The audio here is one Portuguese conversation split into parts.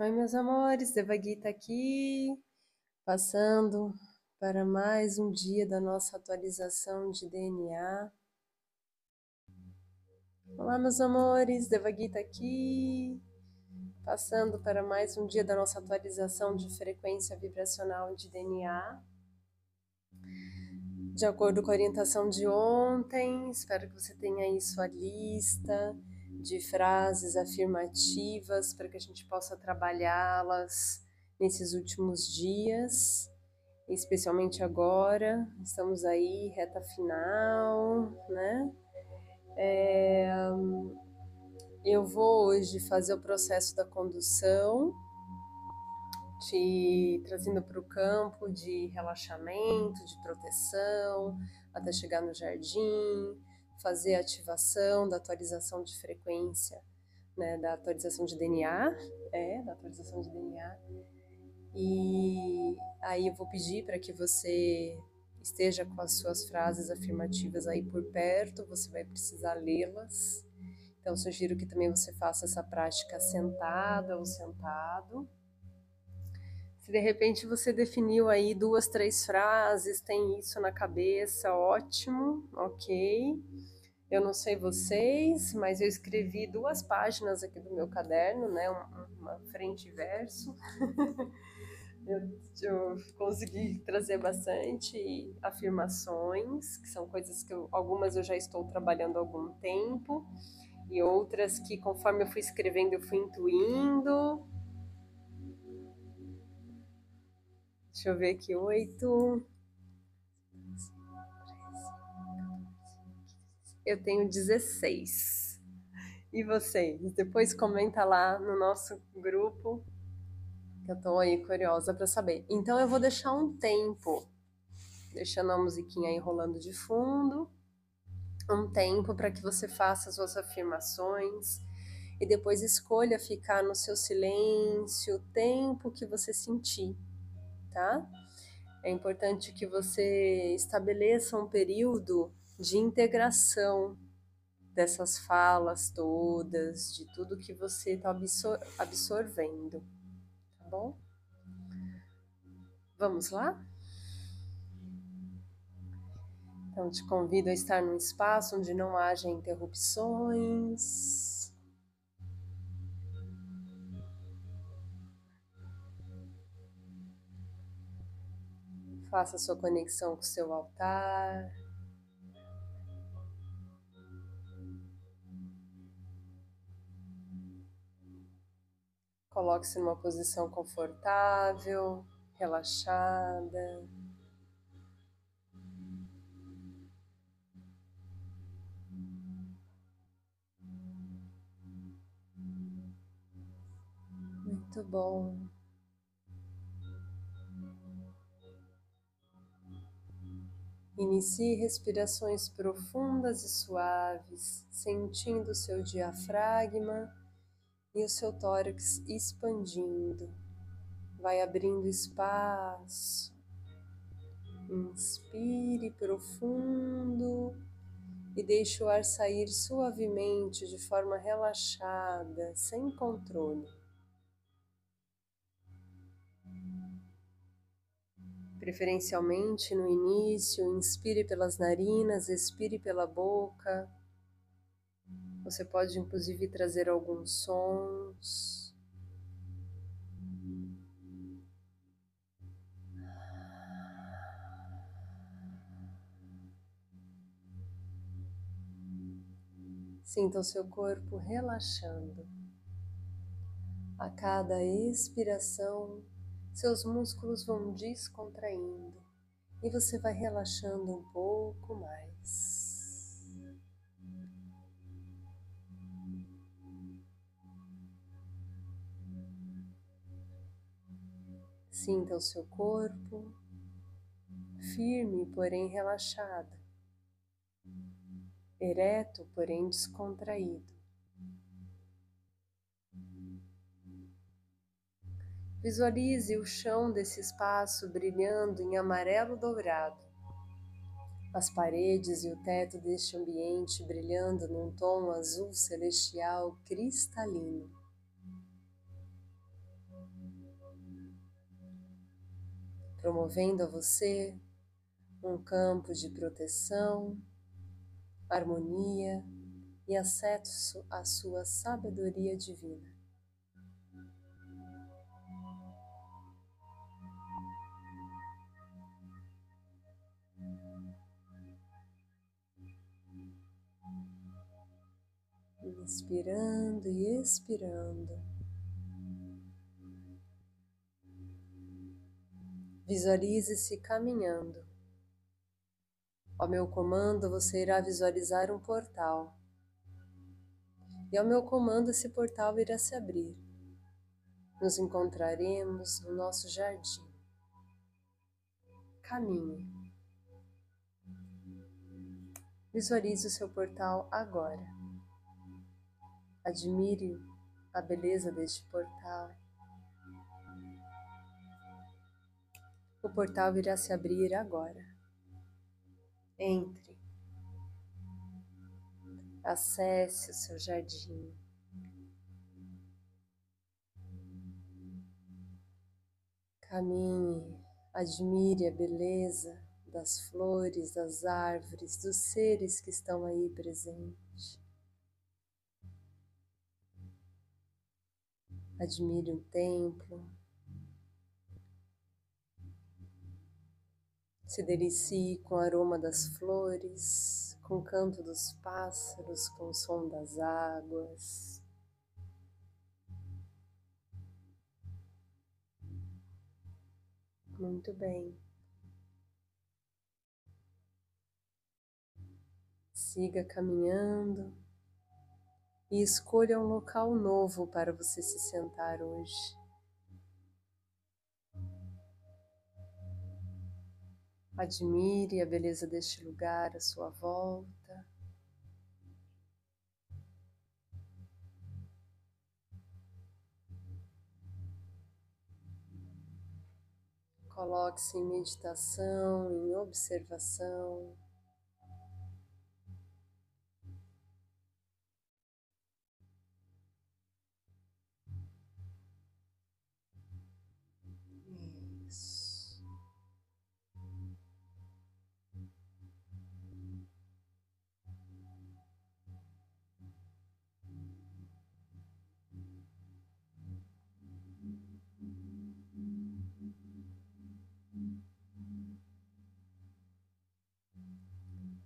Oi, meus amores, Devagita tá aqui, passando para mais um dia da nossa atualização de DNA. Olá, meus amores, Devagita tá aqui, passando para mais um dia da nossa atualização de frequência vibracional de DNA. De acordo com a orientação de ontem, espero que você tenha aí sua lista de frases afirmativas para que a gente possa trabalhá-las nesses últimos dias, especialmente agora, estamos aí, reta final, né? É, eu vou hoje fazer o processo da condução, te trazendo para o campo de relaxamento, de proteção, até chegar no jardim, fazer a ativação da atualização de frequência, né, da atualização de DNA, é, da atualização de DNA. E aí eu vou pedir para que você esteja com as suas frases afirmativas aí por perto, você vai precisar lê-las. Então sugiro que também você faça essa prática sentada ou sentado. Se de repente você definiu aí duas, três frases, tem isso na cabeça, ótimo, ok. Eu não sei vocês, mas eu escrevi duas páginas aqui do meu caderno, né? Uma, frente e verso. eu, eu, consegui trazer bastante afirmações, que são coisas que eu, algumas eu já estou trabalhando há algum tempo, e outras que conforme eu fui escrevendo eu fui intuindo. Deixa eu ver aqui, oito. Eu tenho 16. E vocês? Depois comenta lá no nosso grupo, que eu tô aí curiosa para saber. Então eu vou deixar um tempo, deixando a musiquinha aí rolando de fundo, um tempo para que você faça as suas afirmações e depois escolha ficar no seu silêncio o tempo que você sentir, tá? É importante que você estabeleça um período de integração dessas falas todas, de tudo que você está absor absorvendo, tá bom? Vamos lá? Então, te convido a estar num espaço onde não haja interrupções. Faça sua conexão com seu altar. Coloque-se numa posição confortável, relaxada. Muito bom. Inicie respirações profundas e suaves, sentindo seu diafragma e o seu tórax expandindo. Vai abrindo espaço. Inspire profundo e deixe o ar sair suavemente de forma relaxada, sem controle. Preferencialmente no início, inspire pelas narinas, expire pela boca você pode inclusive trazer alguns sons. Sinta o seu corpo relaxando. A cada expiração, seus músculos vão descontraindo e você vai relaxando um pouco mais. Sinta o seu corpo firme, porém relaxado, ereto, porém descontraído. Visualize o chão desse espaço brilhando em amarelo dourado, as paredes e o teto deste ambiente brilhando num tom azul celestial cristalino. Promovendo a você um campo de proteção, harmonia e acesso à sua sabedoria divina. Inspirando e expirando. Visualize-se caminhando. Ao meu comando, você irá visualizar um portal. E ao meu comando, esse portal irá se abrir. Nos encontraremos no nosso jardim. Caminhe. Visualize o seu portal agora. Admire a beleza deste portal. O portal irá se abrir agora. Entre. Acesse o seu jardim. Caminhe, admire a beleza das flores, das árvores, dos seres que estão aí presentes. Admire um templo. Se delicie com o aroma das flores, com o canto dos pássaros, com o som das águas. Muito bem. Siga caminhando e escolha um local novo para você se sentar hoje. Admire a beleza deste lugar à sua volta. Coloque-se em meditação, em observação.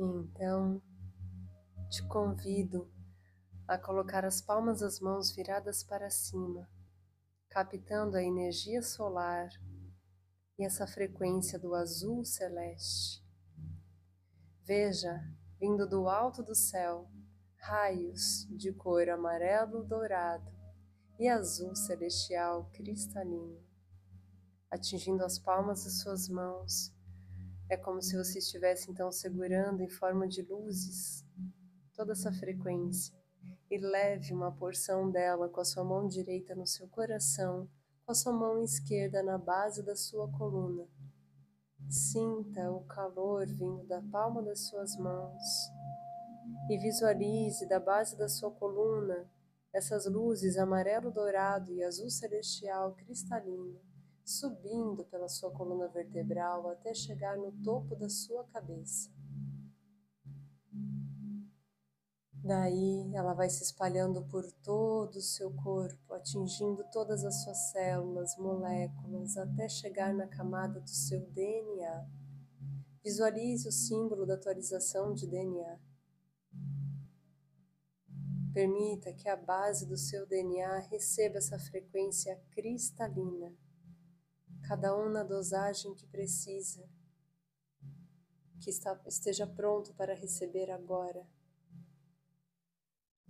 Então, te convido a colocar as palmas das mãos viradas para cima, captando a energia solar e essa frequência do azul celeste. Veja, vindo do alto do céu, raios de cor amarelo dourado e azul celestial cristalino, atingindo as palmas de suas mãos é como se você estivesse então segurando em forma de luzes toda essa frequência e leve uma porção dela com a sua mão direita no seu coração, com a sua mão esquerda na base da sua coluna. Sinta o calor vindo da palma das suas mãos e visualize da base da sua coluna essas luzes amarelo dourado e azul celestial cristalino subindo pela sua coluna vertebral até chegar no topo da sua cabeça. Daí ela vai se espalhando por todo o seu corpo, atingindo todas as suas células, moléculas, até chegar na camada do seu DNA. Visualize o símbolo da atualização de DNA. Permita que a base do seu DNA receba essa frequência cristalina cada um na dosagem que precisa, que está, esteja pronto para receber agora,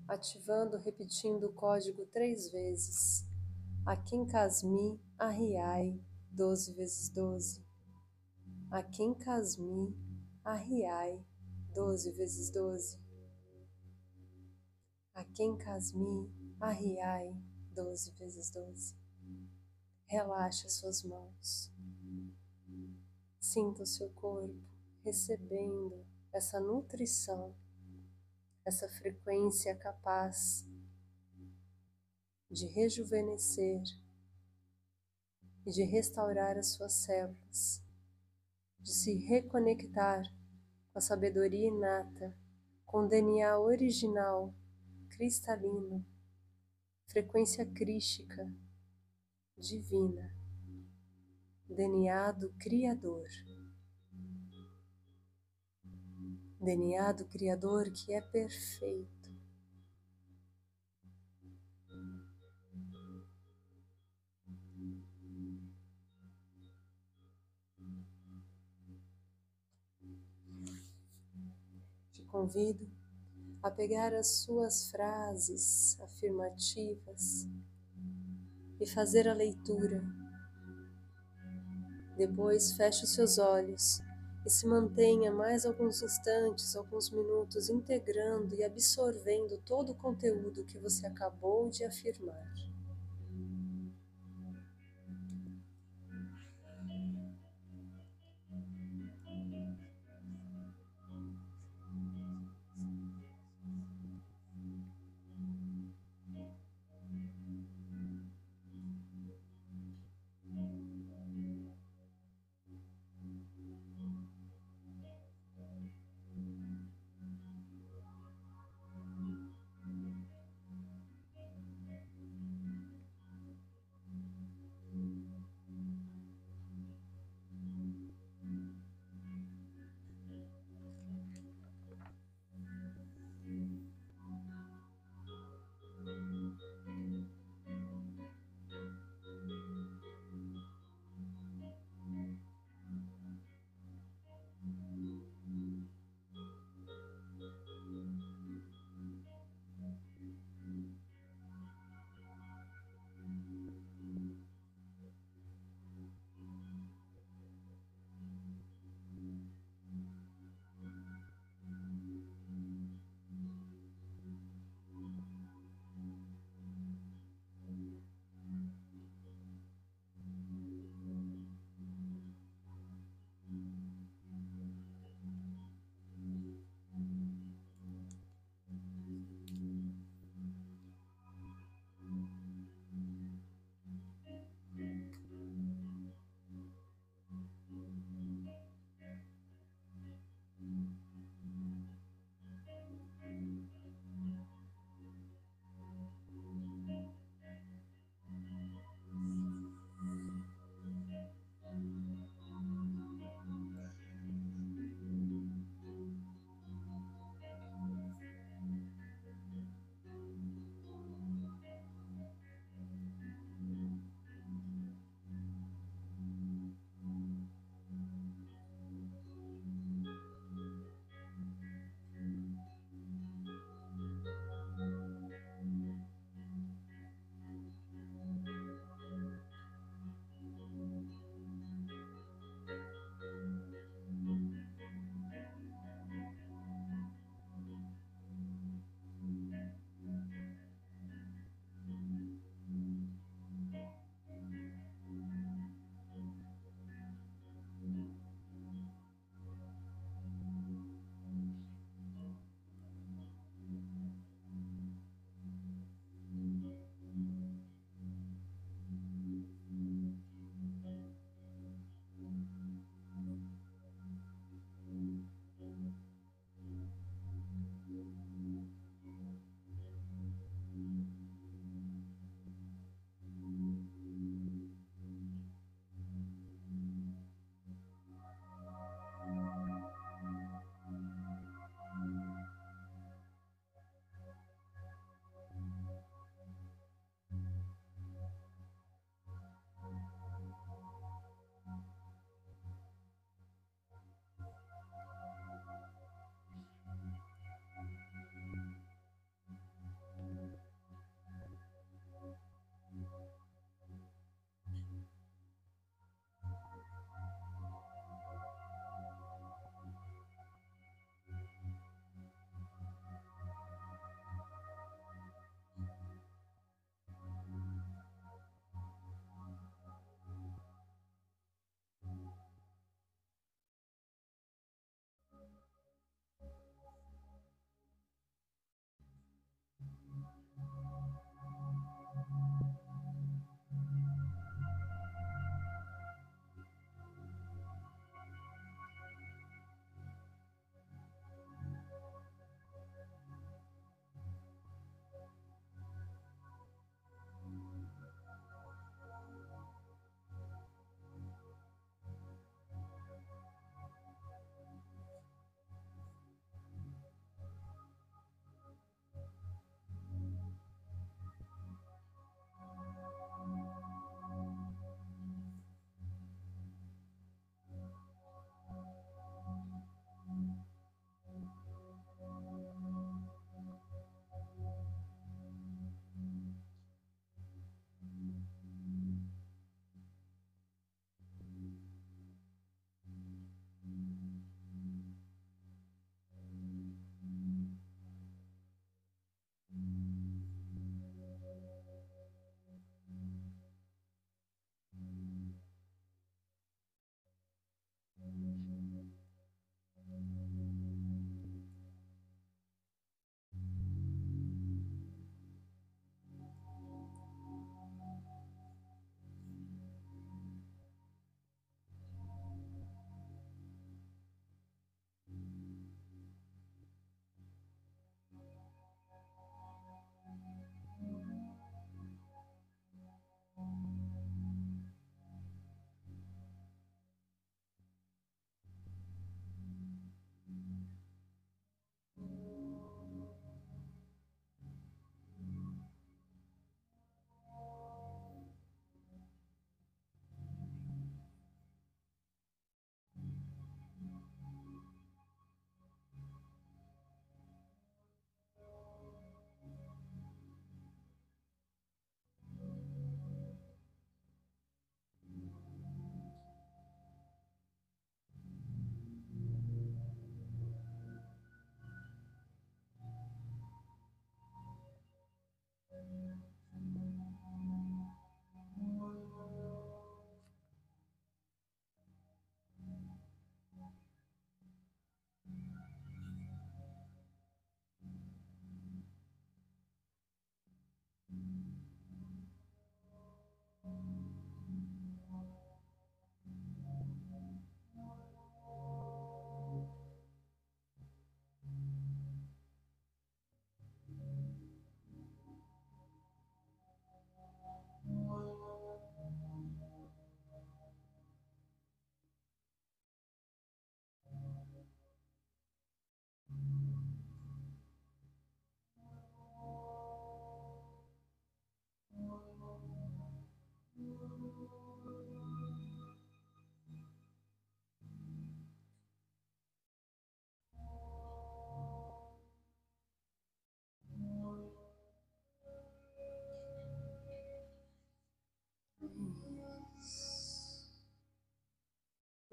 ativando, repetindo o código três vezes, Akin Kasmi Arriai, 12 vezes 12. Akin Kasmi Arriai, 12 vezes 12. Akin Kasmi Arriai, 12 vezes 12. Relaxa suas mãos. Sinta o seu corpo recebendo essa nutrição, essa frequência capaz de rejuvenescer e de restaurar as suas células, de se reconectar com a sabedoria inata, com o DNA original, cristalino, frequência crística divina, DNA do Criador. DNA do Criador que é perfeito convido a pegar as suas frases afirmativas e fazer a leitura. Depois feche os seus olhos e se mantenha mais alguns instantes, alguns minutos, integrando e absorvendo todo o conteúdo que você acabou de afirmar.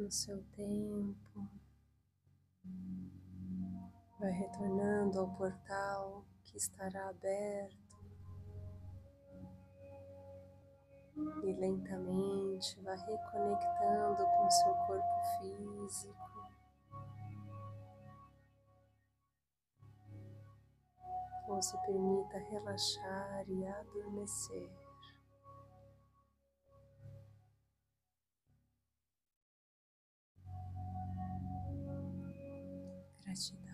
No seu tempo. Vai retornando ao portal que estará aberto. E lentamente vai reconectando com seu corpo físico. Ou se permita relaxar e adormecer. question.